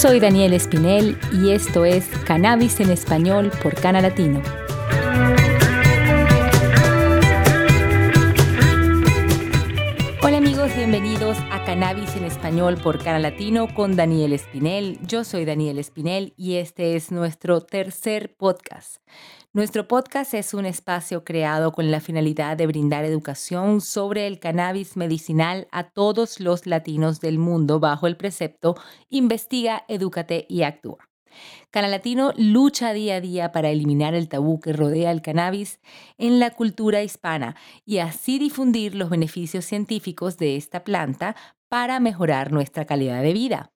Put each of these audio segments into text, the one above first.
Soy Daniel Espinel y esto es Cannabis en Español por Cana Latino. Hola amigos, bienvenidos a Cannabis en Español por Cana Latino con Daniel Espinel. Yo soy Daniel Espinel y este es nuestro tercer podcast. Nuestro podcast es un espacio creado con la finalidad de brindar educación sobre el cannabis medicinal a todos los latinos del mundo bajo el precepto Investiga, Edúcate y Actúa. Cana Latino lucha día a día para eliminar el tabú que rodea el cannabis en la cultura hispana y así difundir los beneficios científicos de esta planta para mejorar nuestra calidad de vida.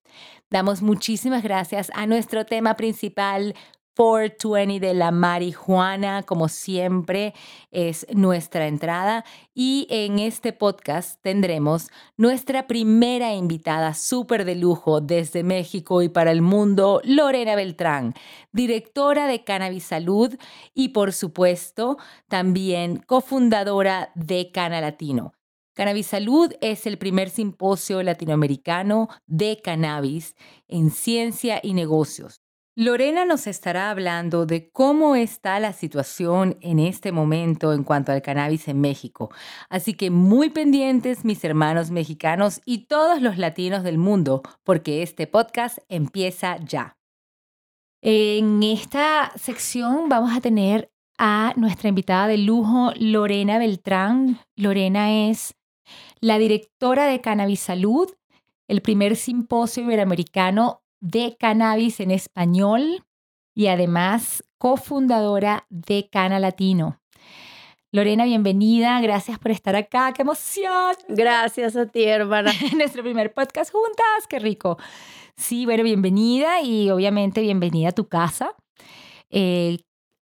Damos muchísimas gracias a nuestro tema principal, 420 de la marihuana, como siempre, es nuestra entrada. Y en este podcast tendremos nuestra primera invitada súper de lujo desde México y para el mundo, Lorena Beltrán, directora de Cannabis Salud y, por supuesto, también cofundadora de Cana Latino. Cannabis Salud es el primer simposio latinoamericano de cannabis en ciencia y negocios. Lorena nos estará hablando de cómo está la situación en este momento en cuanto al cannabis en México. Así que muy pendientes mis hermanos mexicanos y todos los latinos del mundo, porque este podcast empieza ya. En esta sección vamos a tener a nuestra invitada de lujo, Lorena Beltrán. Lorena es la directora de Cannabis Salud, el primer simposio iberoamericano de cannabis en español y además cofundadora de Cana Latino. Lorena, bienvenida. Gracias por estar acá. ¡Qué emoción! Gracias a ti, hermana. Nuestro primer podcast juntas. ¡Qué rico! Sí, bueno, bienvenida y obviamente bienvenida a tu casa. Eh,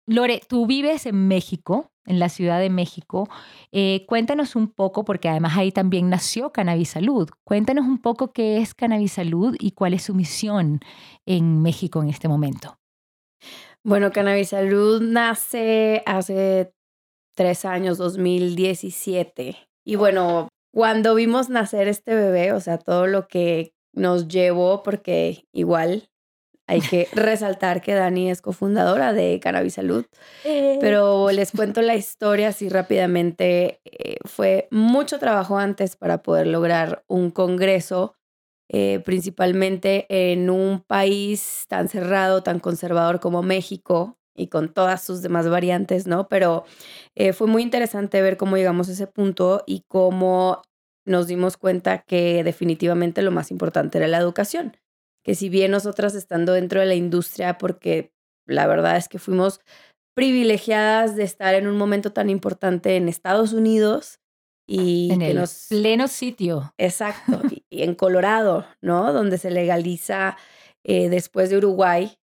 Lore, tú vives en México en la Ciudad de México. Eh, cuéntanos un poco, porque además ahí también nació Cannabis Salud. Cuéntanos un poco qué es Cannabis Salud y cuál es su misión en México en este momento. Bueno, Cannabis Salud nace hace tres años, 2017. Y bueno, cuando vimos nacer este bebé, o sea, todo lo que nos llevó, porque igual hay que resaltar que Dani es cofundadora de Cannabis Salud. Eh. Pero les cuento la historia así rápidamente. Eh, fue mucho trabajo antes para poder lograr un congreso, eh, principalmente en un país tan cerrado, tan conservador como México y con todas sus demás variantes, ¿no? Pero fue muy interesante ver cómo llegamos a ese punto y cómo nos dimos cuenta que definitivamente lo más importante era la educación que si bien nosotras estando dentro de la industria, porque la verdad es que fuimos privilegiadas de estar en un momento tan importante en Estados Unidos y en el pleno sitio. Exacto, y, en Colorado, ¿no? Donde se legaliza eh, después de Uruguay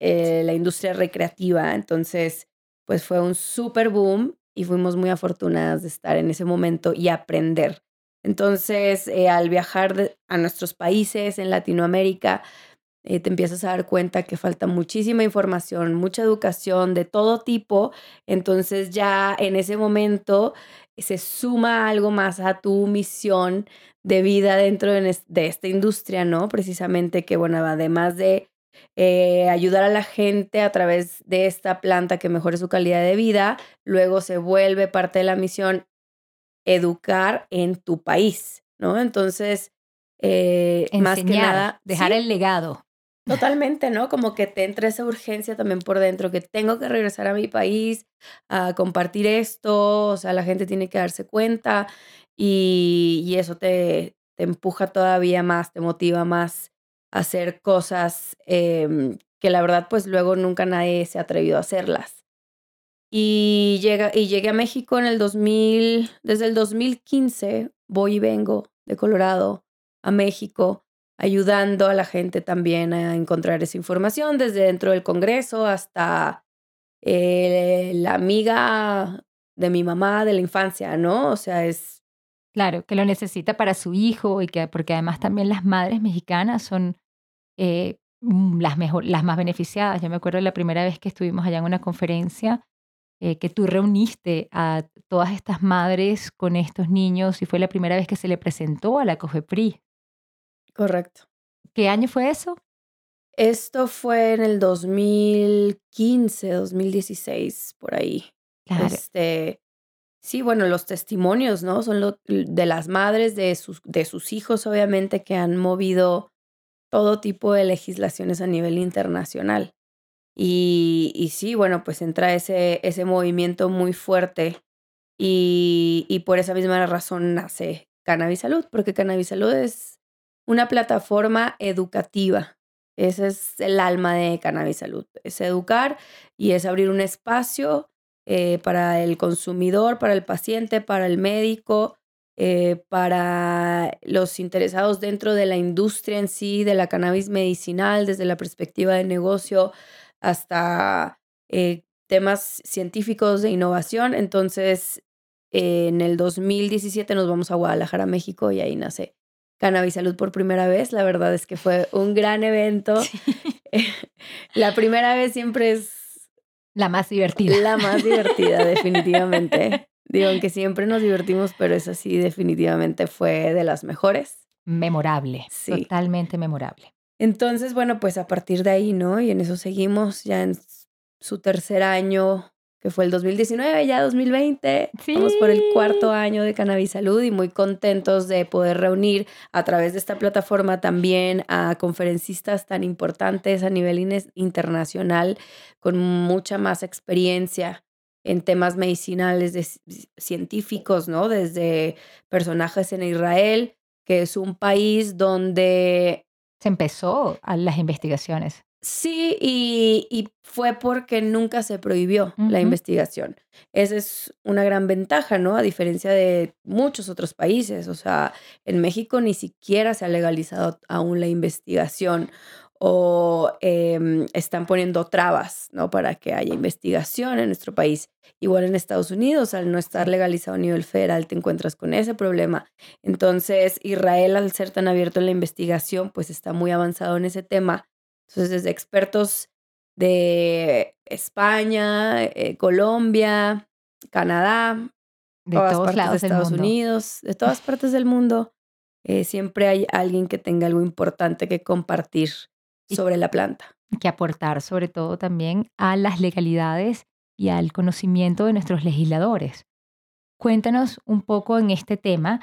eh, la industria recreativa. Entonces, pues fue un super boom y fuimos muy afortunadas de estar en ese momento y aprender. Entonces, eh, al viajar a nuestros países en Latinoamérica, eh, te empiezas a dar cuenta que falta muchísima información, mucha educación de todo tipo. Entonces ya en ese momento se suma algo más a tu misión de vida dentro de, esta industria, ¿no? Precisamente que, bueno, además de eh, ayudar a la gente a través de esta planta que mejore su calidad de vida, luego se vuelve parte de la misión educar en tu país, ¿no? Entonces, eh, más que nada... Dejar el legado. Totalmente, ¿no? Como que te entra esa urgencia también por dentro, que tengo que regresar a mi país a compartir esto, o sea, la gente tiene que darse cuenta y, eso te, te empuja todavía más, te motiva más a hacer cosas em, que la verdad pues luego nunca nadie se ha atrevido a hacerlas. Y, llega, y llegué a México en el 2000, desde el 2015 voy y vengo de Colorado a México, ayudando a la gente también a encontrar esa información, desde dentro del Congreso hasta eh, la amiga de mi mamá de la infancia, ¿no? O sea, es... Claro, que lo necesita para su hijo y que, porque además también las madres mexicanas son eh, mm, las, mejor, las más beneficiadas. Yo me acuerdo la primera vez que estuvimos allá en una conferencia, eh, que tú reuniste a todas estas madres con estos niños y fue la primera vez que se le presentó a la COFEPRI. Correcto. ¿Qué año fue eso? Esto fue en el 2015, 2016, por ahí. Claro. Este, sí, bueno, los testimonios, ¿no? Son lo, de las madres de sus, de sus hijos, obviamente, que han movido todo tipo de legislaciones a nivel internacional. Y, y sí, bueno, pues entra ese, ese movimiento muy fuerte y, y por esa misma razón nace Cannabis Salud, porque Cannabis Salud es una plataforma educativa. Ese es el alma de Cannabis Salud, es educar y es abrir un espacio eh, para el consumidor, para el paciente, para el médico, eh, para los interesados dentro de la industria en sí, de la cannabis medicinal, desde la perspectiva de negocio hasta eh, temas científicos de innovación. Entonces, en el 2017 nos vamos a Guadalajara, México, y ahí nace Cannabis Salud por primera vez. La verdad es que fue un gran evento. la primera vez siempre es... La más divertida. La más divertida, definitivamente. Digo, aunque siempre nos divertimos, pero esa sí definitivamente fue de las mejores. Memorable, totalmente memorable. Entonces, bueno, pues a partir de ahí, ¿no? Y en eso seguimos ya en su tercer año, que fue el 2019, ya 2020. Vamos por el cuarto año de Cannabis Salud y muy contentos de poder reunir a través de esta plataforma también a conferencistas tan importantes a nivel internacional con mucha más experiencia en temas medicinales de científicos, ¿no? Desde personajes en Israel, que es un país donde... Se empezó a las investigaciones. Sí, y, fue porque nunca se prohibió la investigación. Esa es una gran ventaja, ¿no? A diferencia de muchos otros países. O sea, en México ni siquiera se ha legalizado aún la investigación o em, están poniendo trabas, ¿no? Para que haya investigación en nuestro país. Igual en Estados Unidos, al no estar legalizado a nivel federal, te encuentras con ese problema. Entonces, Israel, al ser tan abierto en la investigación, pues está muy avanzado en ese tema. Entonces, desde expertos de España, eh, Colombia, Canadá, de todas todos partes de Estados Unidos, de todas partes del mundo, eh, siempre hay alguien que tenga algo importante que compartir sobre la planta. Que aportar sobre todo también a las legalidades y al conocimiento de nuestros legisladores. Cuéntanos un poco en este tema,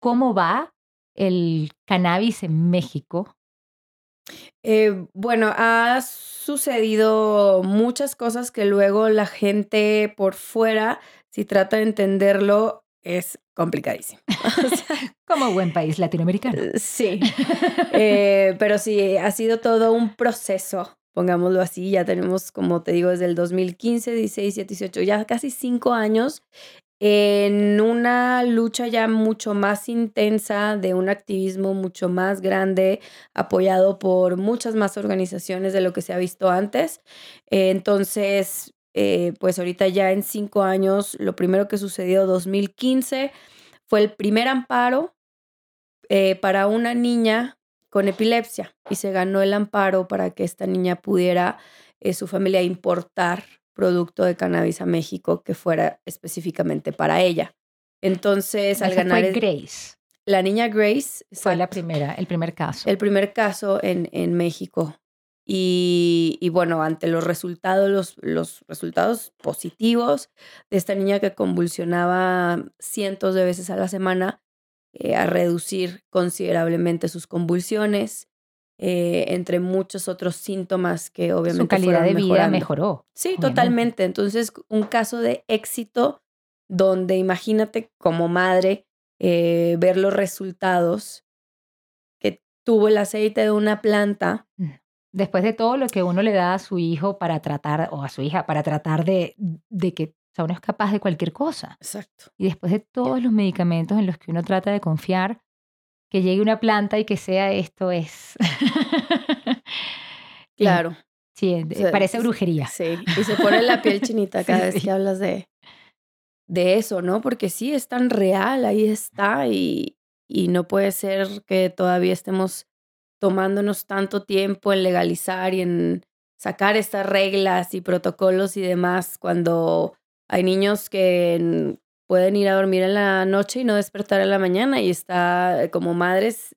¿cómo va el cannabis en México? Eh, bueno, ha sucedido muchas cosas que luego la gente por fuera, si trata de entenderlo, es complicadísimo. Como buen país latinoamericano. Eh, sí, eh, pero sí, ha sido todo un proceso, pongámoslo así. Ya tenemos, como te digo, desde el 2015, 16, 18, ya casi cinco años en una lucha ya mucho más intensa, de un activismo mucho más grande, apoyado por muchas más organizaciones de lo que se ha visto antes. entonces, eh, pues ahorita ya en cinco años, lo primero que sucedió 2015 fue el primer amparo eh, para una niña con epilepsia y se ganó el amparo para que esta niña pudiera eh, su familia importar producto de cannabis a México que fuera específicamente para ella. Entonces, al ganar... Fue Grace. La niña Grace. Fue la primera, el primer caso. El primer caso en, en México. Y, bueno, ante los resultados, los, los, resultados positivos de esta niña que convulsionaba cientos de veces a la semana, eh, a reducir considerablemente sus convulsiones, eh, entre muchos otros síntomas que obviamente su calidad de vida mejoró. Sí, totalmente. Entonces, un caso de éxito donde imagínate como madre eh, ver los resultados que tuvo el aceite de una planta mm después de todo lo que uno le da a su hijo para tratar, o a su hija, para tratar de, de que uno es capaz de cualquier cosa. Exacto. Y después de todos los medicamentos en los que uno trata de confiar, que llegue una planta y que sea esto es. claro. Sí, parece brujería. Sí, y se pone la piel chinita cada vez que hablas de, de eso, ¿no? Porque sí, es tan real, ahí está, y, y no puede ser que todavía estemos tomándonos tanto tiempo en legalizar y en sacar estas reglas y protocolos y demás cuando hay niños que pueden ir a dormir en la noche y no despertar en la mañana y está como madres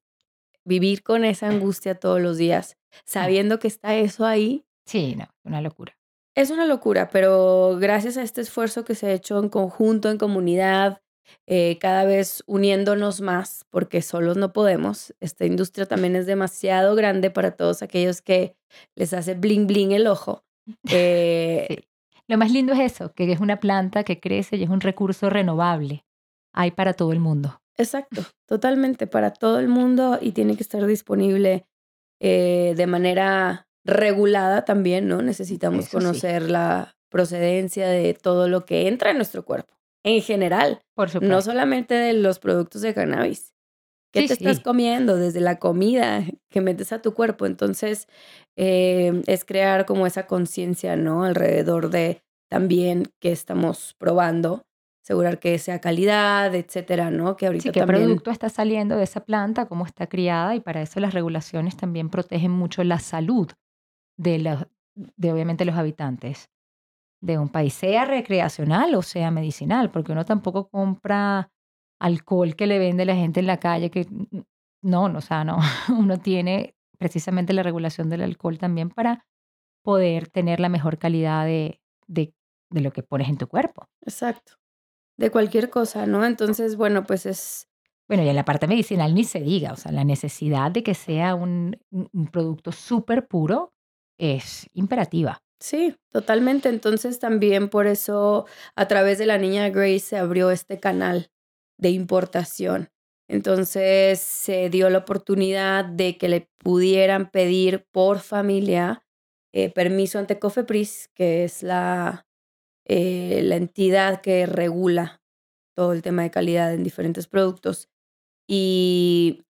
vivir con esa angustia todos los días, sabiendo que está eso ahí. Sí, no, una locura. Es una locura, pero gracias a este esfuerzo que se ha hecho en conjunto, en comunidad, eh, cada vez uniéndonos más, porque solos no podemos. Esta industria también es demasiado grande para todos aquellos que les hace bling bling el ojo. Eh, Lo más lindo es eso, que es una planta que crece y es un recurso renovable. Hay para todo el mundo. Exacto, totalmente para todo el mundo y tiene que estar disponible eh, de manera regulada también, ¿no? Necesitamos conocer la procedencia de todo lo que entra en nuestro cuerpo en general. Por supuesto. No solamente de los productos de cannabis. ¿Qué te estás comiendo? Desde la comida que metes a tu cuerpo. Entonces, eh, es crear como esa conciencia, ¿no? Alrededor de también que estamos probando, asegurar que sea calidad, etcétera, ¿no? Que ahorita sí, qué producto está saliendo de esa planta, cómo está criada y para eso las regulaciones también protegen mucho la salud de, los, de obviamente los habitantes de un país, sea recreacional o sea medicinal, porque uno tampoco compra alcohol que le vende la gente en la calle, que no, no, o sea, no, uno tiene precisamente la regulación del alcohol también para poder tener la mejor calidad de, de, de lo que pones en tu cuerpo. Exacto. De cualquier cosa, ¿no? Entonces, bueno, pues es... Bueno, y en la parte medicinal ni se diga, o sea, la necesidad de que sea un, un producto súper puro es imperativa. Sí, totalmente. Entonces también por eso a través de la niña Grace se abrió este canal de importación. Entonces se dio la oportunidad de que le pudieran pedir por familia eh, permiso ante COFEPRIS, que es la, eh, la entidad que regula todo el tema de calidad en diferentes productos, y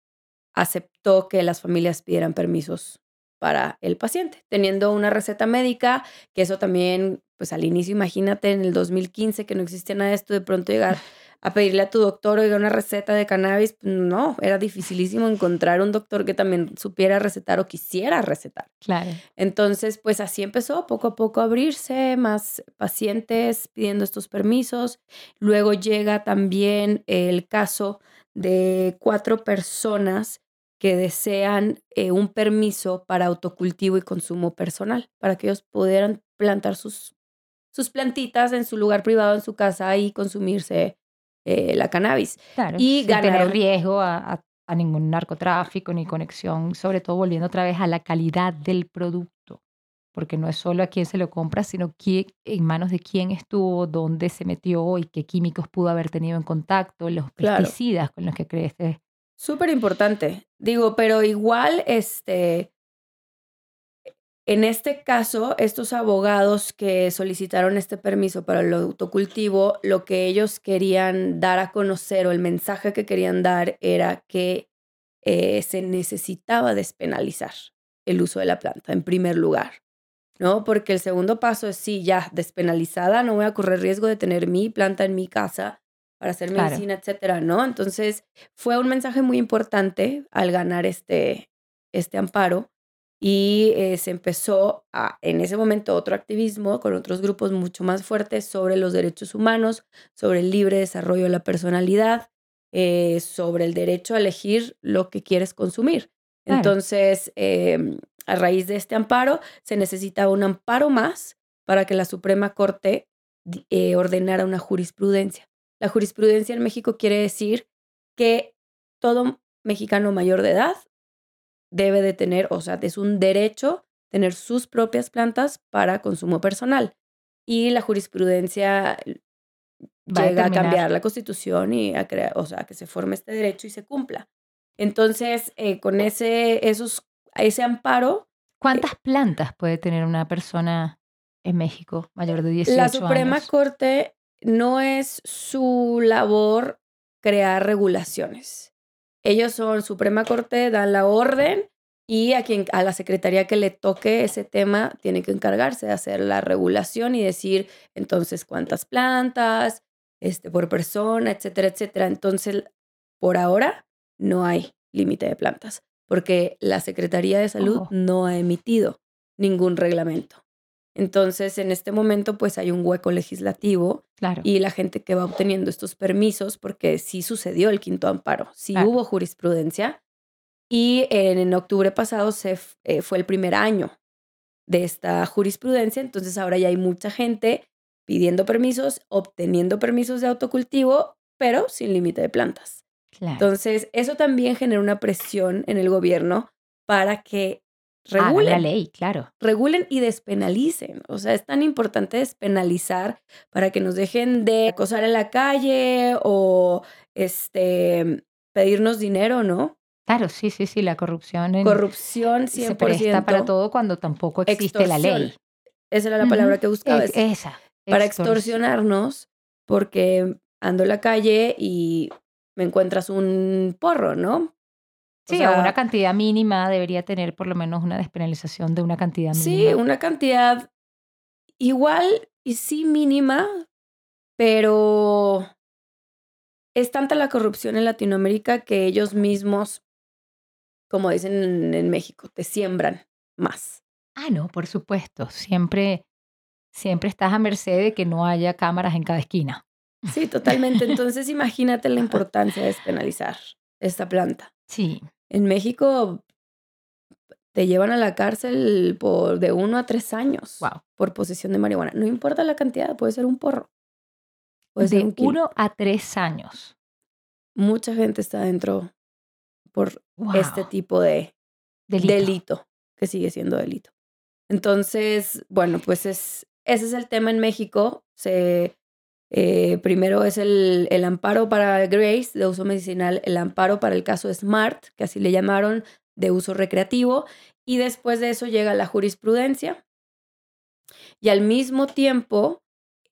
aceptó que las familias pidieran permisos para el paciente, teniendo una receta médica, que eso también, pues al inicio, imagínate en el 2015 que no existía nada de esto, de pronto llegar a pedirle a tu doctor, oiga, una receta de cannabis, pues, no, era dificilísimo encontrar un doctor que también supiera recetar o quisiera recetar. Claro. Entonces, pues así empezó poco a poco a abrirse, más pacientes pidiendo estos permisos. Luego llega también el caso de cuatro personas que desean eh, un permiso para autocultivo y consumo personal, para que ellos pudieran plantar sus, sus plantitas en su lugar privado, en su casa y consumirse eh, la cannabis. Claro, y sin tener riesgo a, a, ningún narcotráfico ni conexión, sobre todo volviendo otra vez a la calidad del producto, porque no es solo a quién se lo compra, sino quién, en manos de quién estuvo, dónde se metió y qué químicos pudo haber tenido en contacto, los pesticidas con los que crece Súper importante. Digo, pero igual, este, en este caso, estos abogados que solicitaron este permiso para el autocultivo, lo que ellos querían dar a conocer o el mensaje que querían dar era que eh, se necesitaba despenalizar el uso de la planta en primer lugar, ¿no? Porque el segundo paso es, sí, ya despenalizada, no voy a correr riesgo de tener mi planta en mi casa para hacer medicina, etcétera, ¿no? Entonces, fue un mensaje muy importante al ganar este, este amparo y eh, se empezó a, en ese momento otro activismo con otros grupos mucho más fuertes sobre los derechos humanos, sobre el libre desarrollo de la personalidad, eh, sobre el derecho a elegir lo que quieres consumir. Entonces, em, a raíz de este amparo, se necesitaba un amparo más para que la Suprema Corte eh, ordenara una jurisprudencia. La jurisprudencia en México quiere decir que todo mexicano mayor de edad debe de tener, o sea, es un derecho tener sus propias plantas para consumo personal. Y la jurisprudencia llega a, cambiar la constitución y a crear, o sea, que se forme este derecho y se cumpla. Entonces, eh, con ese, esos, ese amparo. Eh ¿Cuántas plantas puede tener una persona en México mayor de 18 años? La Suprema Corte no es su labor crear regulaciones. Ellos son Suprema Corte, dan la orden y a quien a la secretaría que le toque ese tema tiene que encargarse de hacer la regulación y decir entonces cuántas plantas, este por persona, etcétera, etcétera. Entonces, por ahora no hay límite de plantas porque la Secretaría de Salud no ha emitido ningún reglamento. Entonces, en este momento, pues hay un hueco legislativo claro. y la gente que va obteniendo estos permisos, porque sí sucedió el quinto amparo, sí hubo jurisprudencia, Y en, octubre pasado se, eh, fue el primer año de esta jurisprudencia, entonces ahora ya hay mucha gente pidiendo permisos, obteniendo permisos de autocultivo, pero sin límite de plantas. Entonces, eso también genera una presión en el gobierno para que regulen. la ley, claro. Regulen y despenalicen. O sea, es tan importante despenalizar para que nos dejen de acosar en la calle o este pedirnos dinero, ¿no? Claro, sí, sí, sí, la corrupción. En, corrupción 100%. Se presta para todo cuando tampoco existe la ley. Esa era la palabra que buscaba. esa. Para extorsionarnos, porque ando en la calle y me encuentras un porro, ¿no? Sí, o una cantidad mínima debería tener por lo menos una despenalización de una cantidad mínima. Sí, una cantidad igual y sí mínima, pero es tanta la corrupción en Latinoamérica que ellos mismos como dicen en, México, te siembran más. Ah, no, por supuesto. Siempre, siempre estás a merced de que no haya cámaras en cada esquina. Sí, totalmente. Entonces imagínate la importancia de despenalizar esta planta. Sí. En México te llevan a la cárcel por de uno a tres años wow. por posesión de marihuana. No importa la cantidad, puede ser un porro. Puede de uno a tres años. Mucha gente está dentro por este tipo de delito. que sigue siendo delito. Entonces, bueno, pues es, ese es el tema en México. Se, eh, primero es el, el, amparo para Grace de uso medicinal, el amparo para el caso Smart, que así le llamaron, de uso recreativo, y después de eso llega la jurisprudencia. Y al mismo tiempo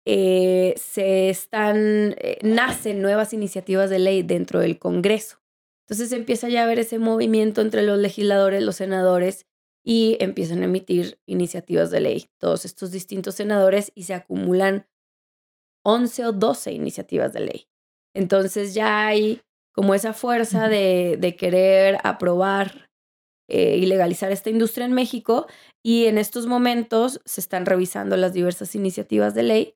eh, se están, eh, nacen nuevas iniciativas de ley dentro del Congreso. Entonces empieza ya a haber ese movimiento entre los legisladores, los senadores, y empiezan a emitir iniciativas de ley, todos estos distintos senadores, y se acumulan 11 o 12 iniciativas de ley. Entonces ya hay como esa fuerza de, de querer aprobar eh, y legalizar esta industria en México, y en estos momentos se están revisando las diversas iniciativas de ley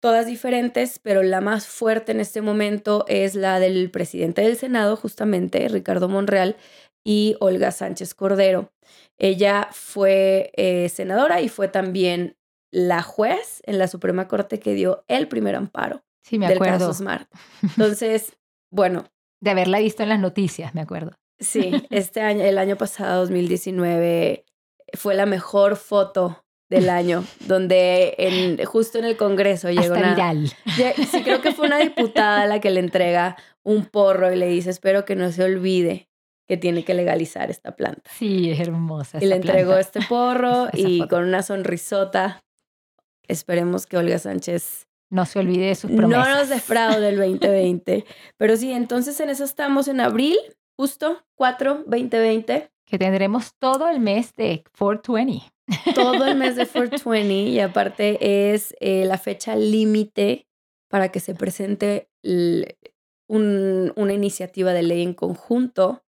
todas diferentes, pero la más fuerte en este momento es la del presidente del Senado, justamente, Ricardo Monreal, y Olga Sánchez Cordero. Ella fue eh, senadora y fue también la juez en la Suprema Corte que dio el primer amparo sí, me del acuerdo. caso Smart. Entonces, bueno. De haberla visto en las noticias, me acuerdo. Sí, este año, el año pasado, 2019, fue la mejor foto del año, donde en, justo en el Congreso llegó una... viral. Sí, creo que fue una diputada la que le entrega un porro y le dice, espero que no se olvide que tiene que legalizar esta planta. Sí, es hermosa. Y le entregó este porro y con una sonrisota, esperemos que Olga Sánchez... No se olvide de sus promesas. No nos defraude del 2020. Pero sí, entonces en eso estamos en abril, justo 4, 2020. Que tendremos todo el mes de 420 todo el mes de 420 y aparte es eh, la fecha límite para que se presente una iniciativa de ley en conjunto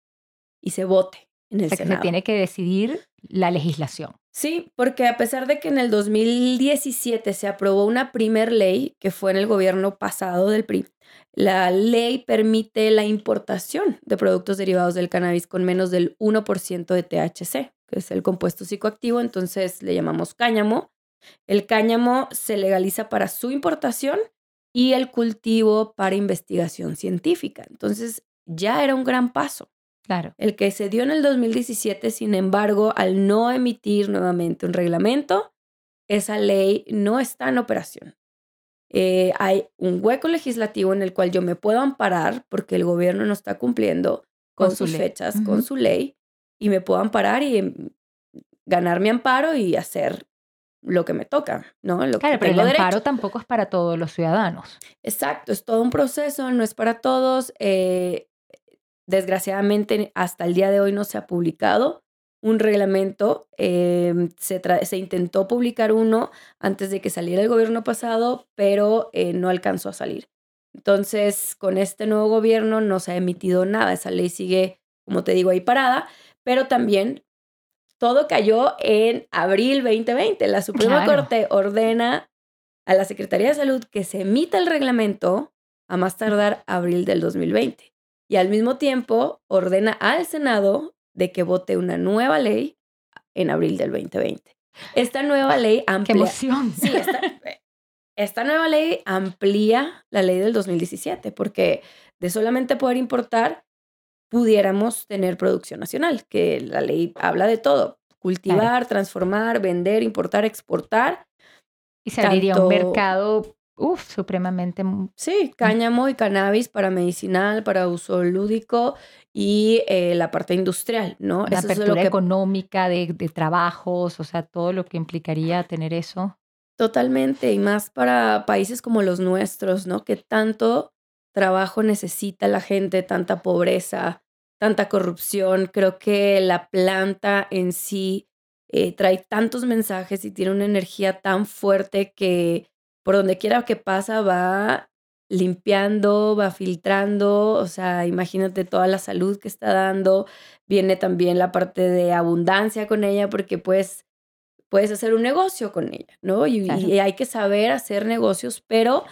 y se vote en el o sea, Senado. Que se tiene que decidir la legislación. Sí, porque a pesar de que en el 2017 se aprobó una primer ley que fue en el gobierno pasado del PRI, la ley permite la importación de productos derivados del cannabis con menos del 1% de THC que es el compuesto psicoactivo, entonces le llamamos cáñamo. El cáñamo se legaliza para su importación y el cultivo para investigación científica. Entonces ya era un gran paso. Claro. El que se dio en el 2017, sin embargo, al no emitir nuevamente un reglamento, esa ley no está en operación. Eh, hay un hueco legislativo en el cual yo me puedo amparar porque el gobierno no está cumpliendo con, sus fechas, con su ley, y me puedo amparar y em, ganar mi amparo y hacer lo que me toca, ¿no? Lo claro, que pero el derecho. amparo tampoco es para todos los ciudadanos. Exacto, es todo un proceso, no es para todos. Eh, desgraciadamente, hasta el día de hoy no se ha publicado un reglamento. Eh, se, se, intentó publicar uno antes de que saliera el gobierno pasado, pero eh, no alcanzó a salir. Entonces, con este nuevo gobierno no se ha emitido nada. Esa ley sigue, como te digo, ahí parada pero también todo cayó en abril 2020. La Suprema Claro. Corte ordena a la Secretaría de Salud que se emita el reglamento a más tardar abril del 2020. Y al mismo tiempo ordena al Senado de que vote una nueva ley en abril del 2020. Esta nueva ley amplía. ¡Qué emoción! Sí, esta, esta nueva ley amplía la ley del 2017 porque de solamente poder importar pudiéramos tener producción nacional, que la ley habla de todo, cultivar, transformar, vender, importar, exportar. Y se abriría un mercado, uff, supremamente... Sí, cáñamo y cannabis para medicinal, para uso lúdico y eh, la parte industrial, ¿no? La apertura económica de, de trabajos, o sea, todo lo que implicaría tener eso. Totalmente, y más para países como los nuestros, ¿no? Que tanto trabajo necesita la gente, tanta pobreza, tanta corrupción. Creo que la planta en sí eh, trae tantos mensajes y tiene una energía tan fuerte que por donde quiera que pasa va limpiando, va filtrando, o sea, imagínate toda la salud que está dando, viene también la parte de abundancia con ella porque pues puedes hacer un negocio con ella, ¿no? Y, y hay que saber hacer negocios, pero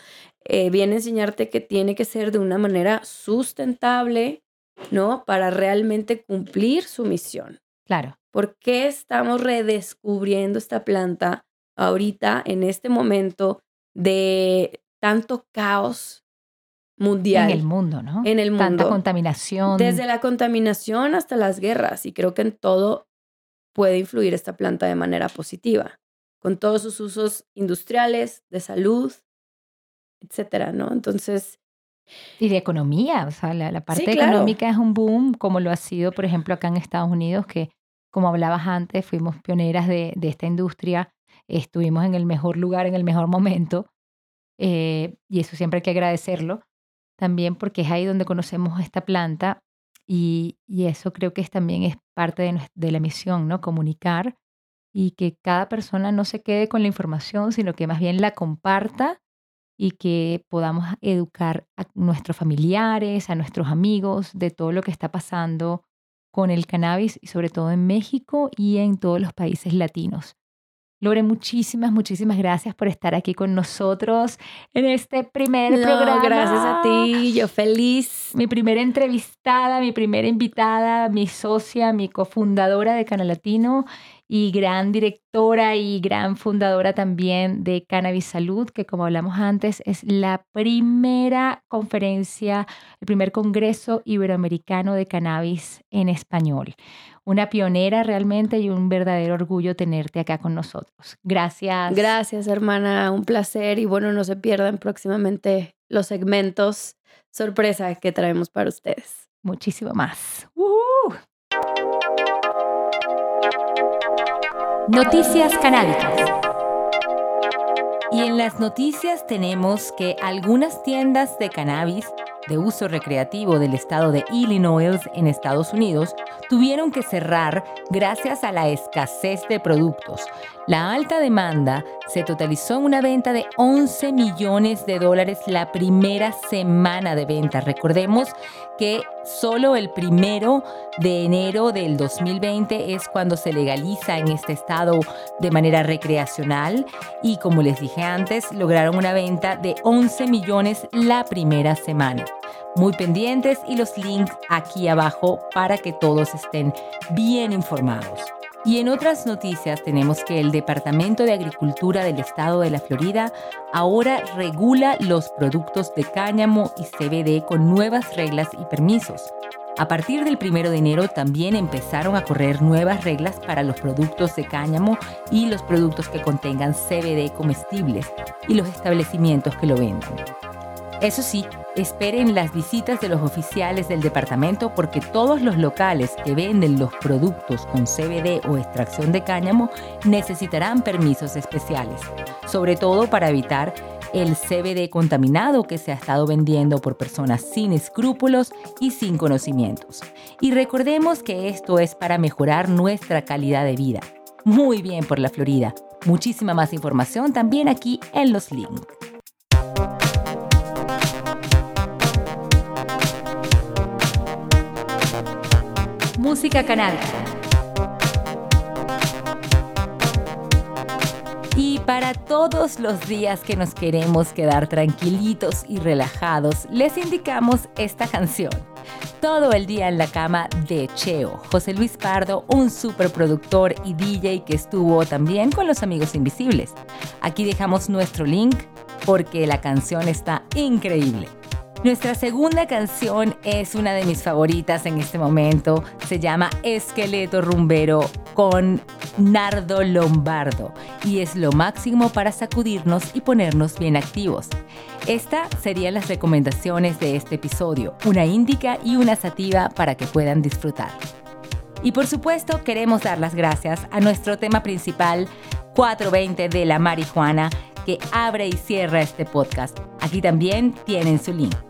eh, viene a enseñarte que tiene que ser de una manera sustentable, ¿no? Para realmente cumplir su misión. Claro. ¿Por qué estamos redescubriendo esta planta ahorita, en este momento de tanto caos mundial? En el mundo, ¿no? En el mundo. Tanta contaminación. Desde la contaminación hasta las guerras. Y creo que en todo puede influir esta planta de manera positiva, con todos sus usos industriales, de salud, etcétera, ¿no? Entonces... Y de economía, o sea, la, parte económica es un boom, como lo ha sido, por ejemplo, acá en Estados Unidos, que como hablabas antes, fuimos pioneras de, de esta industria, estuvimos en el mejor lugar, en el mejor momento, eh, y eso siempre hay que agradecerlo, también porque es ahí donde conocemos esta planta y, y eso creo que es, también es parte de, de la misión, ¿no? Comunicar y que cada persona no se quede con la información, sino que más bien la comparta y que podamos educar a nuestros familiares, a nuestros amigos de todo lo que está pasando con el cannabis y sobre todo en México y en todos los países latinos. Lore, muchísimas, muchísimas gracias por estar aquí con nosotros en este primer programa. Gracias a ti, yo feliz. Mi primera entrevistada, mi primera invitada, mi socia, mi cofundadora de Canal Latino y gran directora y gran fundadora también de Cannabis Salud, que como hablamos antes es la primera conferencia, el primer Congreso Iberoamericano de Cannabis en español. Una pionera realmente y un verdadero orgullo tenerte acá con nosotros. Gracias. Gracias, hermana, un placer y bueno, no se pierdan próximamente los segmentos sorpresa que traemos para ustedes. Muchísimo más. Noticias canábicas. Y en las noticias tenemos que algunas tiendas de cannabis de uso recreativo del estado de Illinois en Estados Unidos tuvieron que cerrar gracias a la escasez de productos. La alta demanda se totalizó en una venta de 11 millones de dólares la primera semana de venta. Recordemos que solo el primero de enero del 2020 es cuando se legaliza en este estado de manera recreacional y como les dije antes, lograron una venta de 11 millones la primera semana. Muy pendientes y los links aquí abajo para que todos estén bien informados. Y en otras noticias tenemos que el Departamento de Agricultura del Estado de la Florida ahora regula los productos de cáñamo y CBD con nuevas reglas y permisos. A partir del 1 de enero también empezaron a correr nuevas reglas para los productos de cáñamo y los productos que contengan CBD comestibles y los establecimientos que lo vendan. Eso sí, esperen las visitas de los oficiales del departamento porque todos los locales que venden los productos con CBD o extracción de cáñamo necesitarán permisos especiales, sobre todo para evitar el CBD contaminado que se ha estado vendiendo por personas sin escrúpulos y sin conocimientos. Y recordemos que esto es para mejorar nuestra calidad de vida. Muy bien por la Florida. Muchísima más información también aquí en los links. Música canábica. Y para todos los días que nos queremos quedar tranquilitos y relajados, les indicamos esta canción. Todo el día en la cama de Cheo, José Luis Pardo, un superproductor y DJ que estuvo también con los Amigos Invisibles. Aquí dejamos nuestro link porque la canción está increíble. Nuestra segunda canción es una de mis favoritas en este momento. Se llama Esqueleto Rumbero con Nardo Lombardo y es lo máximo para sacudirnos y ponernos bien activos. Estas serían las recomendaciones de este episodio, una índica y una sativa para que puedan disfrutar. Y por supuesto queremos dar las gracias a nuestro tema principal 420 de la marihuana que abre y cierra este podcast. Aquí también tienen su link.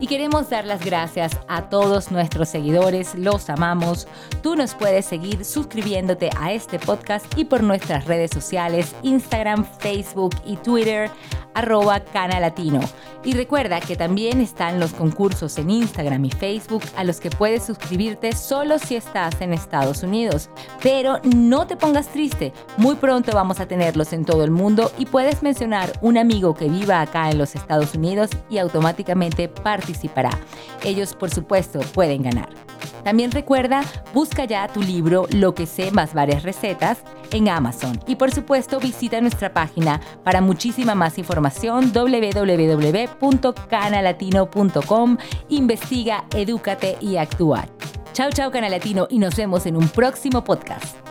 Y queremos dar las gracias a todos nuestros seguidores, los amamos. Tú nos puedes seguir suscribiéndote a este podcast y por nuestras redes sociales, Instagram, Facebook y Twitter arroba canalatino. Y recuerda que también están los concursos en Instagram y Facebook a los que puedes suscribirte solo si estás en Estados Unidos. Pero no te pongas triste, muy pronto vamos a tenerlos en todo el mundo y puedes mencionar un amigo que viva acá en los Estados Unidos y automáticamente participará. Ellos por supuesto pueden ganar. También recuerda, busca ya tu libro Lo que sé más varias recetas en Amazon. Y por supuesto, visita nuestra página para muchísima más información www.canalatino.com. Investiga, edúcate y actúa. Chao, chao, Canalatino, y nos vemos en un próximo podcast.